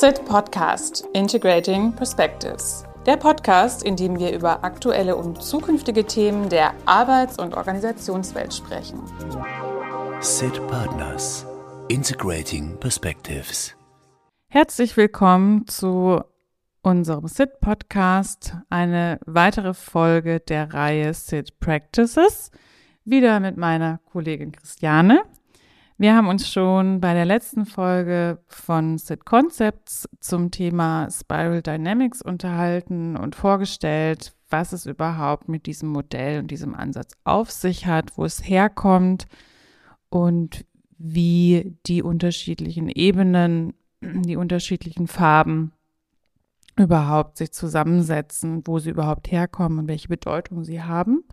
SIT Podcast Integrating Perspectives. Der Podcast, in dem wir über aktuelle und zukünftige Themen der Arbeits- und Organisationswelt sprechen. SIT Partners Integrating Perspectives. Herzlich willkommen zu unserem SIT Podcast, eine weitere Folge der Reihe SIT Practices. Wieder mit meiner Kollegin Christiane. Wir haben uns schon bei der letzten Folge von Sid Concepts zum Thema Spiral Dynamics unterhalten und vorgestellt, was es überhaupt mit diesem Modell und diesem Ansatz auf sich hat, wo es herkommt und wie die unterschiedlichen Ebenen, die unterschiedlichen Farben überhaupt sich zusammensetzen, wo sie überhaupt herkommen und welche Bedeutung sie haben.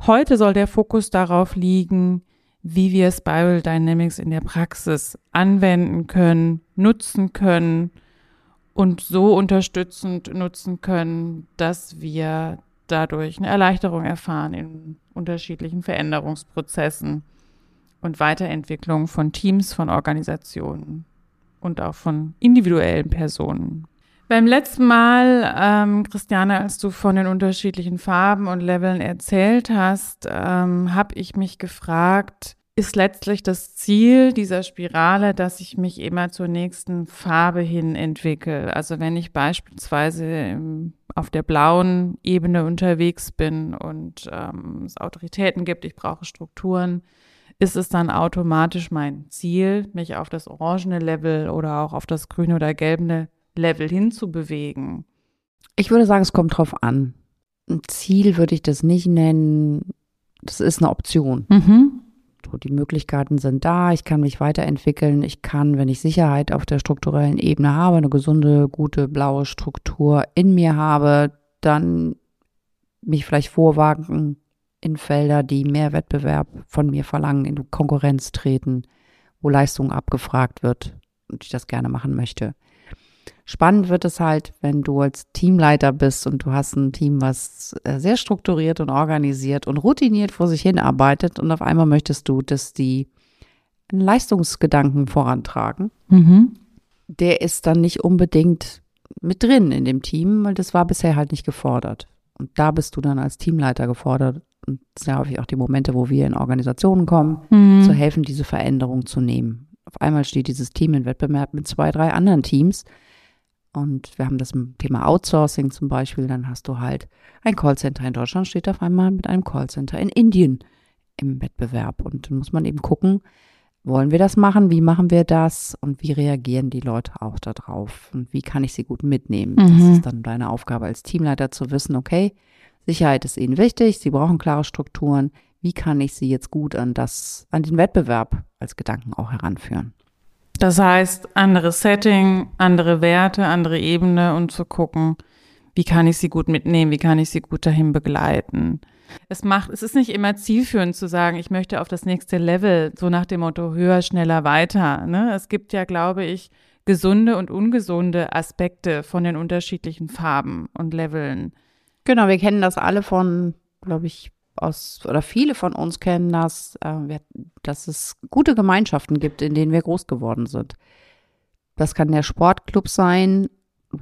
Heute soll der Fokus darauf liegen, wie wir Spiral Dynamics in der Praxis anwenden können, nutzen können und so unterstützend nutzen können, dass wir dadurch eine Erleichterung erfahren in unterschiedlichen Veränderungsprozessen und Weiterentwicklung von Teams, von Organisationen und auch von individuellen Personen. Beim letzten Mal, ähm, Christiane, als du von den unterschiedlichen Farben und Leveln erzählt hast, ähm, habe ich mich gefragt, ist letztlich das Ziel dieser Spirale, dass ich mich immer zur nächsten Farbe hin entwickle. Also wenn ich beispielsweise auf der blauen Ebene unterwegs bin und ähm, es Autoritäten gibt, ich brauche Strukturen, ist es dann automatisch mein Ziel, mich auf das orangene Level oder auch auf das grüne oder gelbe Level hinzubewegen? Ich würde sagen, es kommt drauf an. Ein Ziel würde ich das nicht nennen. Das ist eine Option. Mhm. So, die Möglichkeiten sind da. Ich kann mich weiterentwickeln. Ich kann, wenn ich Sicherheit auf der strukturellen Ebene habe, eine gesunde, gute, blaue Struktur in mir habe, dann mich vielleicht vorwagen in Felder, die mehr Wettbewerb von mir verlangen, in Konkurrenz treten, wo Leistung abgefragt wird und ich das gerne machen möchte. Spannend wird es halt, wenn du als Teamleiter bist und du hast ein Team, was äh, sehr strukturiert und organisiert und routiniert vor sich hin arbeitet und auf einmal möchtest du, dass die einen Leistungsgedanken vorantragen. Mhm. Der ist dann nicht unbedingt mit drin in dem Team, weil das war bisher halt nicht gefordert. Und da bist du dann als Teamleiter gefordert. Und das sind ja häufig auch die Momente, wo wir in Organisationen kommen, mhm. zu helfen, diese Veränderung zu nehmen. Auf einmal steht dieses Team in Wettbewerb mit zwei, drei anderen Teams und wir haben das Thema Outsourcing zum Beispiel. Dann hast du halt ein Callcenter in Deutschland, steht auf einmal mit einem Callcenter in Indien im Wettbewerb. Und dann muss man eben gucken, wollen wir das machen? Wie machen wir das? Und wie reagieren die Leute auch darauf? Und wie kann ich sie gut mitnehmen? Mhm. Das ist dann deine Aufgabe als Teamleiter zu wissen, okay, Sicherheit ist ihnen wichtig, sie brauchen klare Strukturen. Wie kann ich sie jetzt gut an das, an den Wettbewerb als Gedanken auch heranführen? Das heißt, anderes Setting, andere Werte, andere Ebene und zu gucken, wie kann ich sie gut mitnehmen, wie kann ich sie gut dahin begleiten. Es macht, es ist nicht immer zielführend zu sagen, ich möchte auf das nächste Level, so nach dem Motto höher, schneller, weiter. Ne? Es gibt ja, glaube ich, gesunde und ungesunde Aspekte von den unterschiedlichen Farben und Leveln. Genau, wir kennen das alle von, glaube ich, aus, oder viele von uns kennen das, äh, dass es gute Gemeinschaften gibt, in denen wir groß geworden sind. Das kann der Sportclub sein,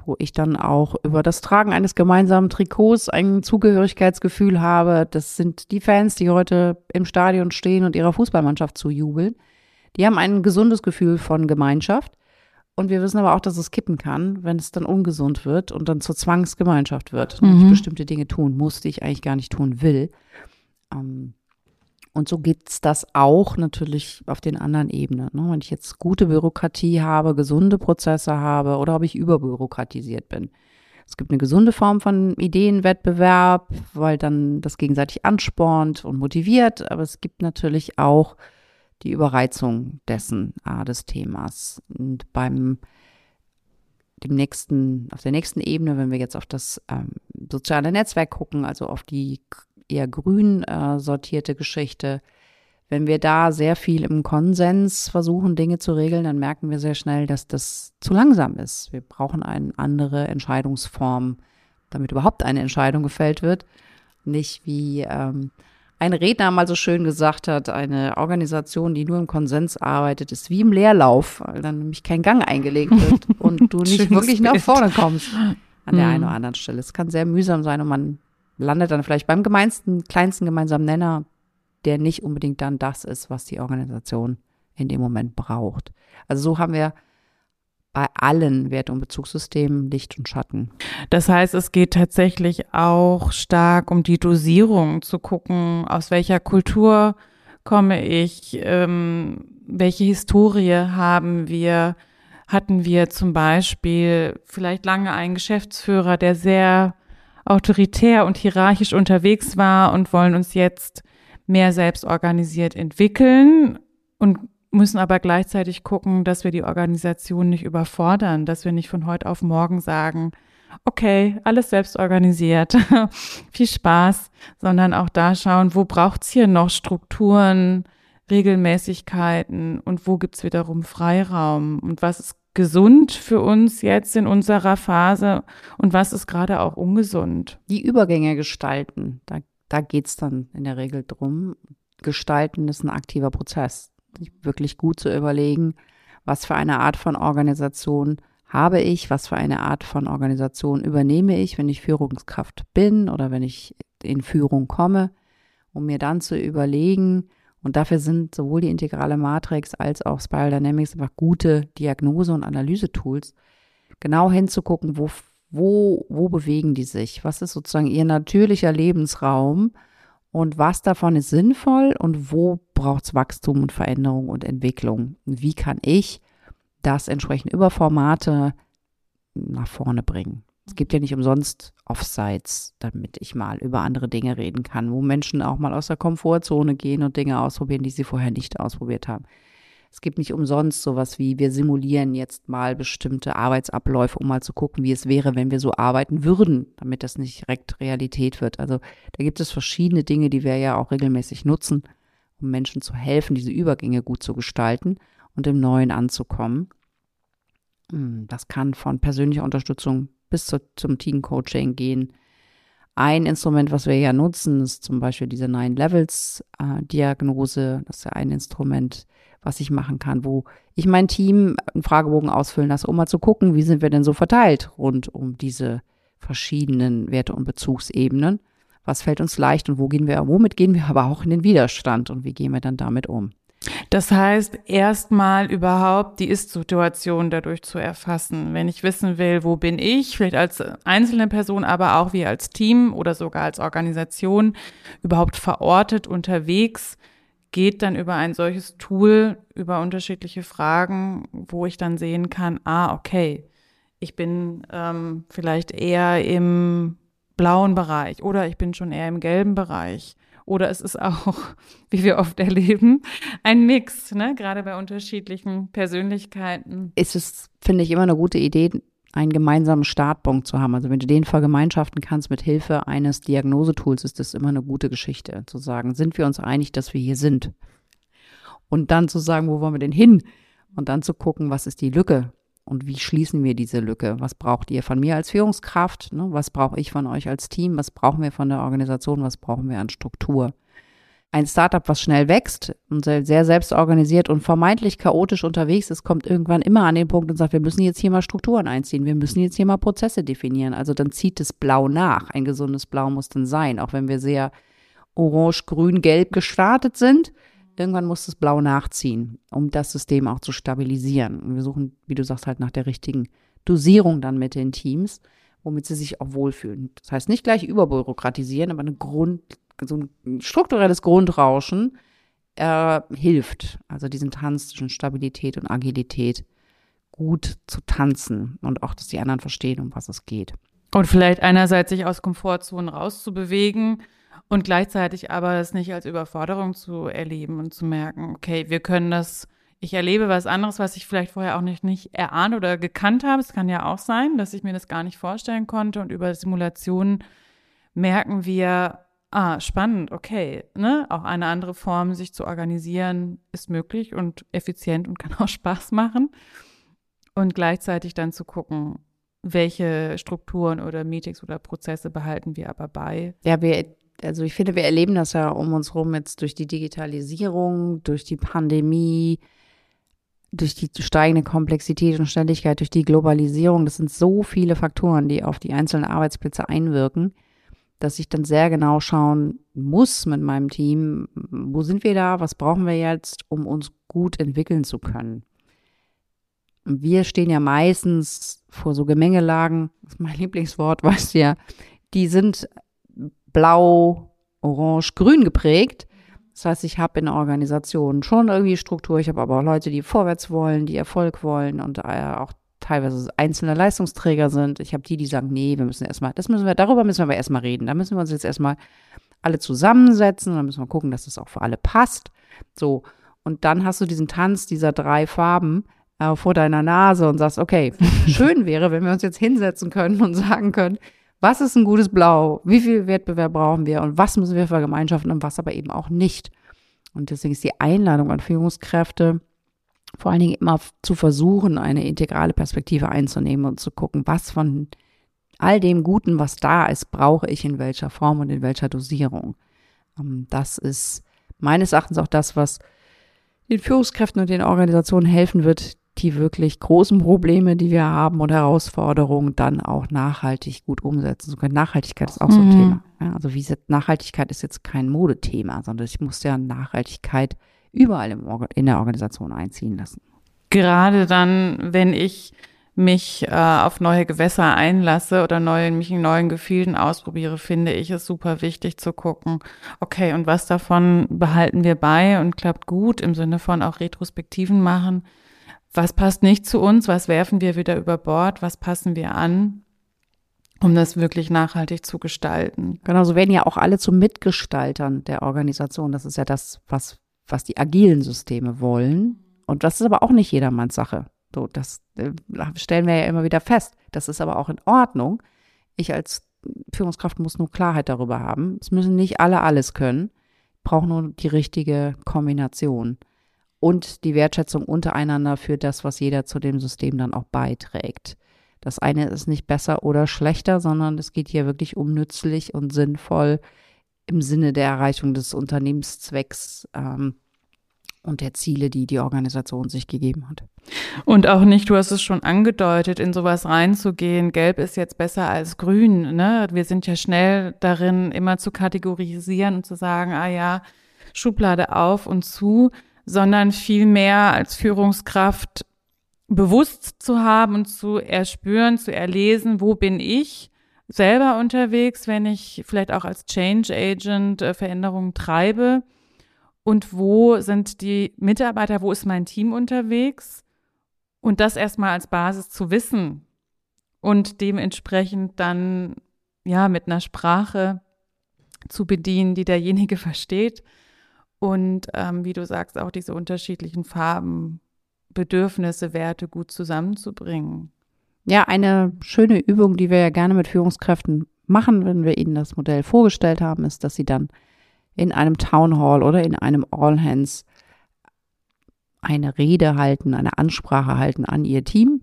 wo ich dann auch über das Tragen eines gemeinsamen Trikots ein Zugehörigkeitsgefühl habe. Das sind die Fans, die heute im Stadion stehen und ihrer Fußballmannschaft zujubeln. Die haben ein gesundes Gefühl von Gemeinschaft. Und wir wissen aber auch, dass es kippen kann, wenn es dann ungesund wird und dann zur Zwangsgemeinschaft wird. Mhm. Und ich bestimmte Dinge tun muss, die ich eigentlich gar nicht tun will. Ähm, und so gibt es das auch natürlich auf den anderen Ebenen. Ne? Wenn ich jetzt gute Bürokratie habe, gesunde Prozesse habe oder ob ich überbürokratisiert bin. Es gibt eine gesunde Form von Ideenwettbewerb, weil dann das gegenseitig anspornt und motiviert. Aber es gibt natürlich auch die Überreizung dessen, ah, des Themas. Und beim dem nächsten, auf der nächsten Ebene, wenn wir jetzt auf das ähm, soziale Netzwerk gucken, also auf die eher grün äh, sortierte Geschichte, wenn wir da sehr viel im Konsens versuchen, Dinge zu regeln, dann merken wir sehr schnell, dass das zu langsam ist. Wir brauchen eine andere Entscheidungsform, damit überhaupt eine Entscheidung gefällt wird. Nicht wie ähm, ein Redner mal so schön gesagt hat, eine Organisation, die nur im Konsens arbeitet, ist wie im Leerlauf, weil dann nämlich kein Gang eingelegt wird und du nicht wirklich Bild. nach vorne kommst an der mhm. einen oder anderen Stelle. Es kann sehr mühsam sein und man landet dann vielleicht beim gemeinsten, kleinsten gemeinsamen Nenner, der nicht unbedingt dann das ist, was die Organisation in dem Moment braucht. Also so haben wir bei allen Wert- und Bezugssystemen Licht und Schatten. Das heißt, es geht tatsächlich auch stark um die Dosierung, zu gucken, aus welcher Kultur komme ich, ähm, welche Historie haben wir, hatten wir zum Beispiel vielleicht lange einen Geschäftsführer, der sehr autoritär und hierarchisch unterwegs war und wollen uns jetzt mehr selbst organisiert entwickeln und müssen aber gleichzeitig gucken, dass wir die Organisation nicht überfordern, dass wir nicht von heute auf morgen sagen, okay, alles selbst organisiert, viel Spaß, sondern auch da schauen, wo braucht's hier noch Strukturen, Regelmäßigkeiten und wo gibt's wiederum Freiraum und was ist gesund für uns jetzt in unserer Phase und was ist gerade auch ungesund. Die Übergänge gestalten, da, da geht's dann in der Regel drum. Gestalten ist ein aktiver Prozess wirklich gut zu überlegen, was für eine Art von Organisation habe ich, was für eine Art von Organisation übernehme ich, wenn ich Führungskraft bin oder wenn ich in Führung komme, um mir dann zu überlegen, und dafür sind sowohl die integrale Matrix als auch Spiral Dynamics einfach gute Diagnose- und Analysetools, genau hinzugucken, wo, wo, wo bewegen die sich, was ist sozusagen ihr natürlicher Lebensraum und was davon ist sinnvoll und wo braucht es Wachstum und Veränderung und Entwicklung. Wie kann ich das entsprechend über Formate nach vorne bringen? Es gibt ja nicht umsonst Offsites, damit ich mal über andere Dinge reden kann, wo Menschen auch mal aus der Komfortzone gehen und Dinge ausprobieren, die sie vorher nicht ausprobiert haben. Es gibt nicht umsonst sowas wie, wir simulieren jetzt mal bestimmte Arbeitsabläufe, um mal zu gucken, wie es wäre, wenn wir so arbeiten würden, damit das nicht direkt Realität wird. Also da gibt es verschiedene Dinge, die wir ja auch regelmäßig nutzen, um Menschen zu helfen, diese Übergänge gut zu gestalten und im Neuen anzukommen. Hm, das kann von persönlicher Unterstützung bis zu, zum Team-Coaching gehen. Ein Instrument, was wir ja nutzen, ist zum Beispiel diese Nine Levels äh. Das ist ja ein Instrument, was ich machen kann, wo ich mein Team einen Fragebogen ausfüllen lasse, um mal zu gucken, wie sind wir denn so verteilt rund um diese verschiedenen Werte- und Bezugsebenen. Was fällt uns leicht und wo gehen wir, womit gehen wir aber auch in den Widerstand und wie gehen wir dann damit um? Das heißt, erstmal überhaupt die Ist-Situation dadurch zu erfassen. Wenn ich wissen will, wo bin ich, vielleicht als einzelne Person, aber auch wie als Team oder sogar als Organisation überhaupt verortet unterwegs, geht dann über ein solches Tool, über unterschiedliche Fragen, wo ich dann sehen kann, ah, okay, ich bin ähm, vielleicht eher im blauen Bereich oder ich bin schon eher im gelben Bereich. Oder es ist auch, wie wir oft erleben, ein Mix, ne? gerade bei unterschiedlichen Persönlichkeiten. Ist es, finde ich, immer eine gute Idee, einen gemeinsamen Startpunkt zu haben. Also wenn du den vergemeinschaften kannst mit Hilfe eines Diagnosetools, ist das immer eine gute Geschichte. Zu sagen, sind wir uns einig, dass wir hier sind? Und dann zu sagen, wo wollen wir denn hin? Und dann zu gucken, was ist die Lücke? Und wie schließen wir diese Lücke? Was braucht ihr von mir als Führungskraft? Ne? Was brauche ich von euch als Team? Was brauchen wir von der Organisation? Was brauchen wir an Struktur? Ein Startup, was schnell wächst und sehr selbst organisiert und vermeintlich chaotisch unterwegs ist, kommt irgendwann immer an den Punkt und sagt, wir müssen jetzt hier mal Strukturen einziehen, wir müssen jetzt hier mal Prozesse definieren. Also dann zieht es Blau nach. Ein gesundes Blau muss dann sein, auch wenn wir sehr orange, grün, gelb gestartet sind. Irgendwann muss das Blau nachziehen, um das System auch zu stabilisieren. Und wir suchen, wie du sagst, halt nach der richtigen Dosierung dann mit den Teams, womit sie sich auch wohlfühlen. Das heißt nicht gleich überbürokratisieren, aber eine Grund, so ein strukturelles Grundrauschen äh, hilft, also diesen Tanz zwischen Stabilität und Agilität gut zu tanzen und auch, dass die anderen verstehen, um was es geht. Und vielleicht einerseits sich aus Komfortzonen rauszubewegen und gleichzeitig aber es nicht als Überforderung zu erleben und zu merken, okay, wir können das, ich erlebe was anderes, was ich vielleicht vorher auch nicht, nicht erahnt oder gekannt habe. Es kann ja auch sein, dass ich mir das gar nicht vorstellen konnte und über Simulationen merken wir, ah, spannend, okay, ne? Auch eine andere Form, sich zu organisieren, ist möglich und effizient und kann auch Spaß machen. Und gleichzeitig dann zu gucken, welche Strukturen oder Meetings oder Prozesse behalten wir aber bei. Ja, wir also ich finde, wir erleben das ja um uns rum jetzt durch die Digitalisierung, durch die Pandemie, durch die steigende Komplexität und Ständigkeit, durch die Globalisierung. Das sind so viele Faktoren, die auf die einzelnen Arbeitsplätze einwirken, dass ich dann sehr genau schauen muss mit meinem Team, wo sind wir da, was brauchen wir jetzt, um uns gut entwickeln zu können. Wir stehen ja meistens vor so Gemengelagen, das ist mein Lieblingswort, weißt du ja, die sind blau, orange, grün geprägt. Das heißt, ich habe in der Organisation schon irgendwie Struktur. Ich habe aber auch Leute, die vorwärts wollen, die Erfolg wollen und äh, auch teilweise einzelne Leistungsträger sind. Ich habe die, die sagen, nee, wir müssen erstmal, das müssen wir, darüber müssen wir aber erstmal reden. Da müssen wir uns jetzt erstmal alle zusammensetzen und dann müssen wir gucken, dass das auch für alle passt. So. Und dann hast du diesen Tanz dieser drei Farben äh, vor deiner Nase und sagst, okay, schön wäre, wenn wir uns jetzt hinsetzen können und sagen können, was ist ein gutes Blau? Wie viel Wettbewerb brauchen wir? Und was müssen wir vergemeinschaften und was aber eben auch nicht? Und deswegen ist die Einladung an Führungskräfte, vor allen Dingen immer zu versuchen, eine integrale Perspektive einzunehmen und zu gucken, was von all dem Guten, was da ist, brauche ich in welcher Form und in welcher Dosierung. Ähm, das ist meines Erachtens auch das, was den Führungskräften und den Organisationen helfen wird, die wirklich großen Probleme, die wir haben und Herausforderungen dann auch nachhaltig gut umsetzen zu können. Nachhaltigkeit ist auch so ein mhm. Thema. Ja, also wie gesagt, Nachhaltigkeit ist jetzt kein Modethema, sondern ich muss ja Nachhaltigkeit überall in der Organisation einziehen lassen. Gerade dann, wenn ich mich äh, auf neue Gewässer einlasse oder neue, mich in neuen Gefilden ausprobiere, finde ich es super wichtig zu gucken, okay, und was davon behalten wir bei und klappt gut im Sinne von auch Retrospektiven machen was passt nicht zu uns, was werfen wir wieder über Bord, was passen wir an, um das wirklich nachhaltig zu gestalten. Genau, so werden ja auch alle zu Mitgestaltern der Organisation. Das ist ja das, was, was die agilen Systeme wollen. Und das ist aber auch nicht jedermanns Sache. So, das äh, stellen wir ja immer wieder fest. Das ist aber auch in Ordnung. Ich als Führungskraft muss nur Klarheit darüber haben. Es müssen nicht alle alles können. Ich brauche nur die richtige Kombination und die Wertschätzung untereinander für das, was jeder zu dem System dann auch beiträgt. Das eine ist nicht besser oder schlechter, sondern es geht hier wirklich um nützlich und sinnvoll im Sinne der Erreichung des Unternehmenszwecks ähm, und der Ziele, die die Organisation sich gegeben hat. Und auch nicht, du hast es schon angedeutet, in sowas reinzugehen. Gelb ist jetzt besser als grün. Ne? Wir sind ja schnell darin, immer zu kategorisieren und zu sagen, ah ja, Schublade auf und zu sondern vielmehr als Führungskraft bewusst zu haben und zu erspüren, zu erlesen, wo bin ich selber unterwegs, wenn ich vielleicht auch als Change Agent äh, Veränderungen treibe? Und wo sind die Mitarbeiter, wo ist mein Team unterwegs? Und das erstmal als Basis zu wissen und dementsprechend dann ja mit einer Sprache zu bedienen, die derjenige versteht. Und ähm, wie du sagst, auch diese unterschiedlichen Farben, Bedürfnisse, Werte gut zusammenzubringen. Ja, eine schöne Übung, die wir ja gerne mit Führungskräften machen, wenn wir ihnen das Modell vorgestellt haben, ist, dass sie dann in einem Town Hall oder in einem All Hands eine Rede halten, eine Ansprache halten an ihr Team.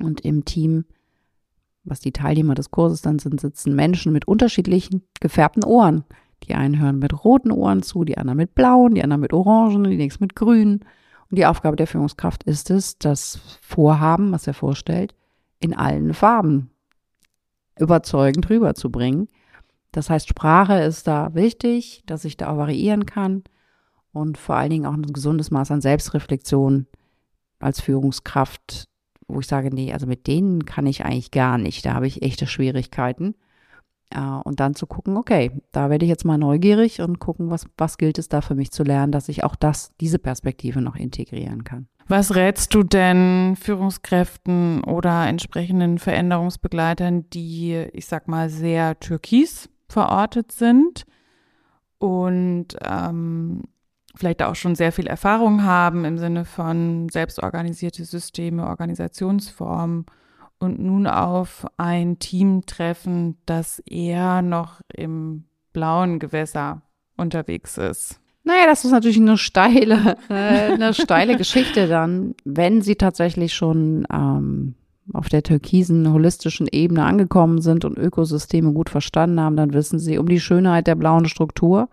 Und im Team, was die Teilnehmer des Kurses dann sind, sitzen Menschen mit unterschiedlichen gefärbten Ohren. Die einen hören mit roten Ohren zu, die anderen mit blauen, die anderen mit orangen, die nächsten mit grünen. Und die Aufgabe der Führungskraft ist es, das Vorhaben, was er vorstellt, in allen Farben überzeugend rüberzubringen. Das heißt, Sprache ist da wichtig, dass ich da auch variieren kann und vor allen Dingen auch ein gesundes Maß an Selbstreflexion als Führungskraft, wo ich sage, nee, also mit denen kann ich eigentlich gar nicht, da habe ich echte Schwierigkeiten. Äh, und dann zu gucken, okay, da werde ich jetzt mal neugierig und gucken, was, was gilt es da für mich zu lernen, dass ich auch das, diese Perspektive noch integrieren kann. Was rätst du denn Führungskräften oder entsprechenden Veränderungsbegleitern, die, ich sag mal, sehr türkis verortet sind und ähm, vielleicht auch schon sehr viel Erfahrung haben im Sinne von selbstorganisierte Systeme, Organisationsformen und nun auf ein Team treffen, das eher noch im blauen Gewässer unterwegs ist. Naja, das ist natürlich eine steile, äh, eine steile Geschichte dann, wenn sie tatsächlich schon ähm, auf der türkisen, holistischen Ebene angekommen sind und Ökosysteme gut verstanden haben, dann wissen sie um die Schönheit der blauen Struktur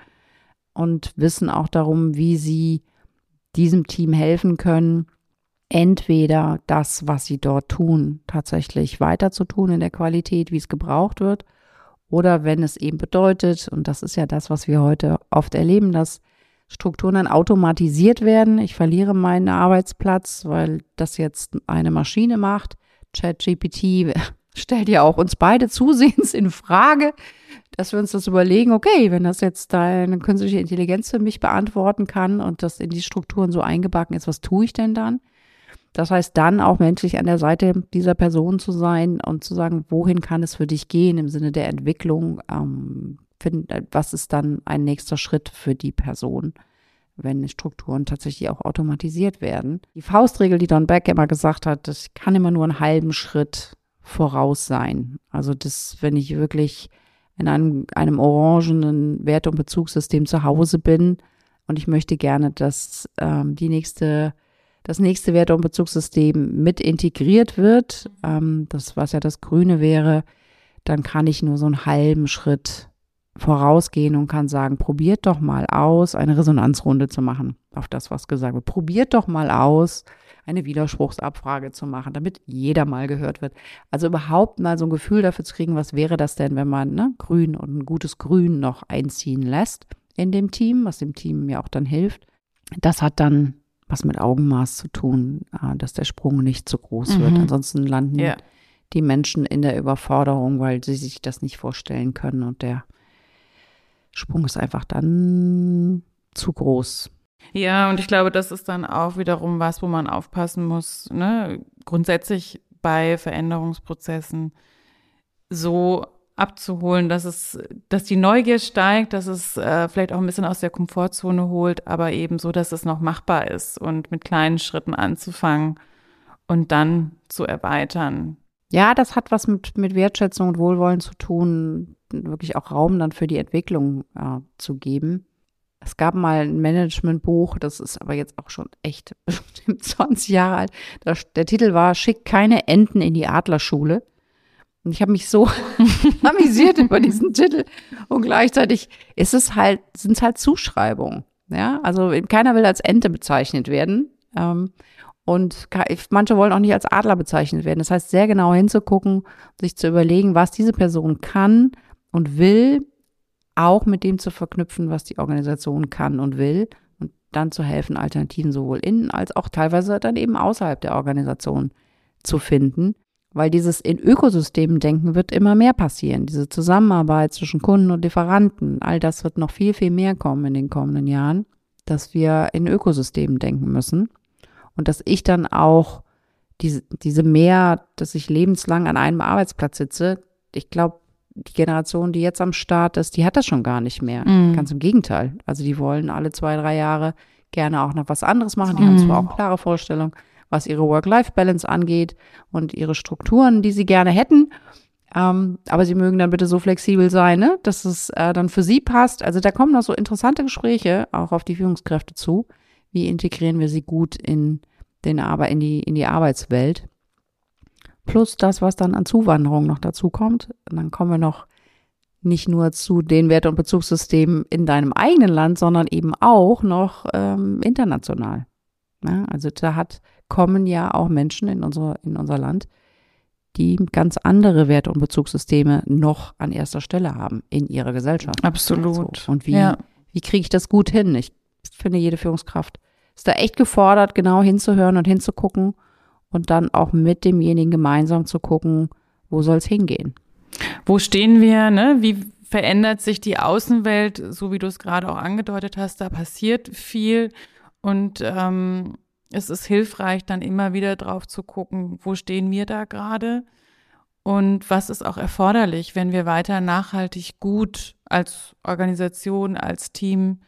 und wissen auch darum, wie sie diesem Team helfen können, entweder das, was sie dort tun, tatsächlich weiter zu tun in der Qualität, wie es gebraucht wird, oder wenn es eben bedeutet, und das ist ja das, was wir heute oft erleben, dass Strukturen dann automatisiert werden. Ich verliere meinen Arbeitsplatz, weil das jetzt eine Maschine macht. ChatGPT stellt ja auch uns beide zusehends in Frage, dass wir uns das überlegen, okay, wenn das jetzt eine künstliche Intelligenz für mich beantworten kann und das in die Strukturen so eingebacken ist, was tue ich denn dann? Das heißt, dann auch menschlich an der Seite dieser Person zu sein und zu sagen, wohin kann es für dich gehen im Sinne der Entwicklung? Ähm, find, was ist dann ein nächster Schritt für die Person, wenn Strukturen tatsächlich auch automatisiert werden? Die Faustregel, die Don Beck immer gesagt hat, das kann immer nur einen halben Schritt voraus sein. Also das, wenn ich wirklich in einem, einem orangenen Wert- und Bezugssystem zu Hause bin und ich möchte gerne, dass ähm, die nächste, das nächste Wert- und Bezugssystem mit integriert wird, ähm, das was ja das Grüne wäre, dann kann ich nur so einen halben Schritt vorausgehen und kann sagen, probiert doch mal aus, eine Resonanzrunde zu machen auf das, was gesagt wird. Probiert doch mal aus, eine Widerspruchsabfrage zu machen, damit jeder mal gehört wird. Also überhaupt mal so ein Gefühl dafür zu kriegen, was wäre das denn, wenn man ne, Grün und ein gutes Grün noch einziehen lässt in dem Team, was dem Team ja auch dann hilft. Das hat dann was mit Augenmaß zu tun, äh, dass der Sprung nicht zu groß mhm. wird. Ansonsten landen yeah. die Menschen in der Überforderung, weil sie sich das nicht vorstellen können und der Sprung ist einfach dann zu groß. Ja, und ich glaube, das ist dann auch wiederum was, wo man aufpassen muss, ne? grundsätzlich bei Veränderungsprozessen so abzuholen, dass es, dass die Neugier steigt, dass es äh, vielleicht auch ein bisschen aus der Komfortzone holt, aber eben so, dass es noch machbar ist und mit kleinen Schritten anzufangen und dann zu erweitern. Ja, das hat was mit, mit Wertschätzung und Wohlwollen zu tun, wirklich auch Raum dann für die Entwicklung äh, zu geben. Es gab mal ein Managementbuch, das ist aber jetzt auch schon echt bestimmt 20 Jahre alt. Das, der Titel war Schick keine Enten in die Adlerschule. Und ich habe mich so amüsiert über diesen Titel. Und gleichzeitig ist es halt, sind es halt Zuschreibungen. Ja, also keiner will als Ente bezeichnet werden. Ähm, und manche wollen auch nicht als Adler bezeichnet werden. Das heißt, sehr genau hinzugucken, sich zu überlegen, was diese Person kann und will, auch mit dem zu verknüpfen, was die Organisation kann und will und dann zu helfen, Alternativen sowohl innen als auch teilweise dann eben außerhalb der Organisation zu finden. Weil dieses in Ökosystemen denken wird immer mehr passieren. Diese Zusammenarbeit zwischen Kunden und Lieferanten, all das wird noch viel, viel mehr kommen in den kommenden Jahren, dass wir in Ökosystemen denken müssen. Und dass ich dann auch diese, diese mehr, dass ich lebenslang an einem Arbeitsplatz sitze, ich glaube, die Generation, die jetzt am Start ist, die hat das schon gar nicht mehr. Mhm. Ganz im Gegenteil. Also die wollen alle zwei, drei Jahre gerne auch noch was anderes machen. Die mhm. haben zwar auch klare Vorstellungen, was ihre Work-Life-Balance angeht und ihre Strukturen, die sie gerne hätten. Ähm, aber sie mögen dann bitte so flexibel sein, ne? dass es äh, dann für sie passt. Also da kommen noch so interessante Gespräche auch auf die Führungskräfte zu. Wie integrieren wir sie gut in, den Arbeit, in, die, in die Arbeitswelt? Plus das, was dann an Zuwanderung noch dazu kommt. Und dann kommen wir noch nicht nur zu den Werte- und Bezugssystemen in deinem eigenen Land, sondern eben auch noch ähm, international. Ja, also da hat, kommen ja auch Menschen in, unsere, in unser Land, die ganz andere Werte- und Bezugssysteme noch an erster Stelle haben in ihrer Gesellschaft. Absolut. So. Und wie, ja. wie kriege ich das gut hin? Ich finde, jede Führungskraft ist da echt gefordert, genau hinzuhören und hinzugucken und dann auch mit demjenigen gemeinsam zu gucken, wo soll es hingehen. Wo stehen wir, ne? Wie verändert sich die Außenwelt, so wie du es gerade auch angedeutet hast, da passiert viel und ähm, es ist hilfreich, dann immer wieder drauf zu gucken, wo stehen wir da gerade und was ist auch erforderlich, wenn wir weiter nachhaltig gut als Organisation, als Team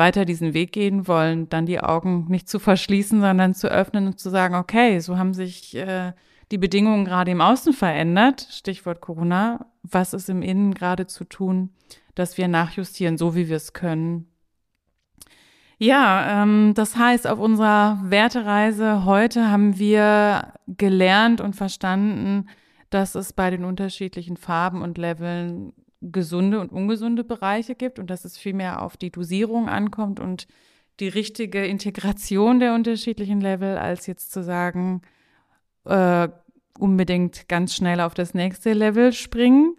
weiter diesen Weg gehen wollen, dann die Augen nicht zu verschließen, sondern zu öffnen und zu sagen, okay, so haben sich äh, die Bedingungen gerade im Außen verändert, Stichwort Corona, was ist im Innen gerade zu tun, dass wir nachjustieren, so wie wir es können. Ja, ähm, das heißt, auf unserer Wertereise heute haben wir gelernt und verstanden, dass es bei den unterschiedlichen Farben und Leveln gesunde und ungesunde Bereiche gibt und dass es vielmehr auf die Dosierung ankommt und die richtige Integration der unterschiedlichen Level, als jetzt zu sagen, äh, unbedingt ganz schnell auf das nächste Level springen.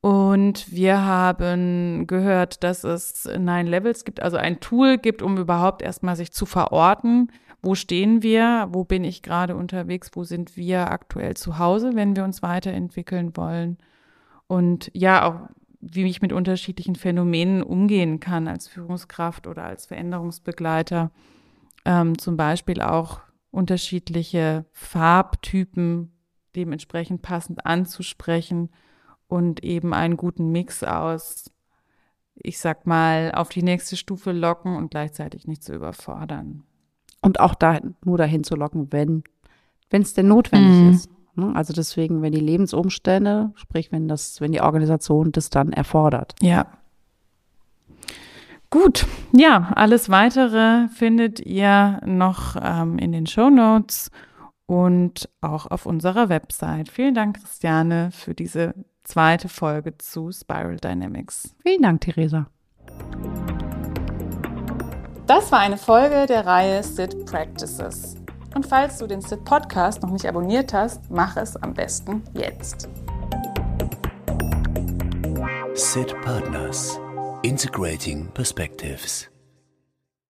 Und wir haben gehört, dass es Nine Levels gibt, also ein Tool gibt, um überhaupt erstmal sich zu verorten. Wo stehen wir? Wo bin ich gerade unterwegs? Wo sind wir aktuell zu Hause, wenn wir uns weiterentwickeln wollen? Und ja, auch wie ich mit unterschiedlichen Phänomenen umgehen kann als Führungskraft oder als Veränderungsbegleiter. Ähm, zum Beispiel auch unterschiedliche Farbtypen dementsprechend passend anzusprechen und eben einen guten Mix aus, ich sag mal, auf die nächste Stufe locken und gleichzeitig nicht zu überfordern. Und auch da, nur dahin zu locken, wenn es denn notwendig mhm. ist. Ne? Also deswegen, wenn die Lebensumstände, sprich, wenn das, wenn die Organisation das dann erfordert. Ja. Gut, ja, alles weitere findet ihr noch ähm, in den Show Notes und auch auf unserer Website. Vielen Dank, Christiane, für diese zweite Folge zu Spiral Dynamics. Vielen Dank, Theresa. Das war eine Folge der Reihe Sit Practices. Und falls du den SIT Podcast noch nicht abonniert hast, mach es am besten jetzt. SIT Partners Integrating Perspectives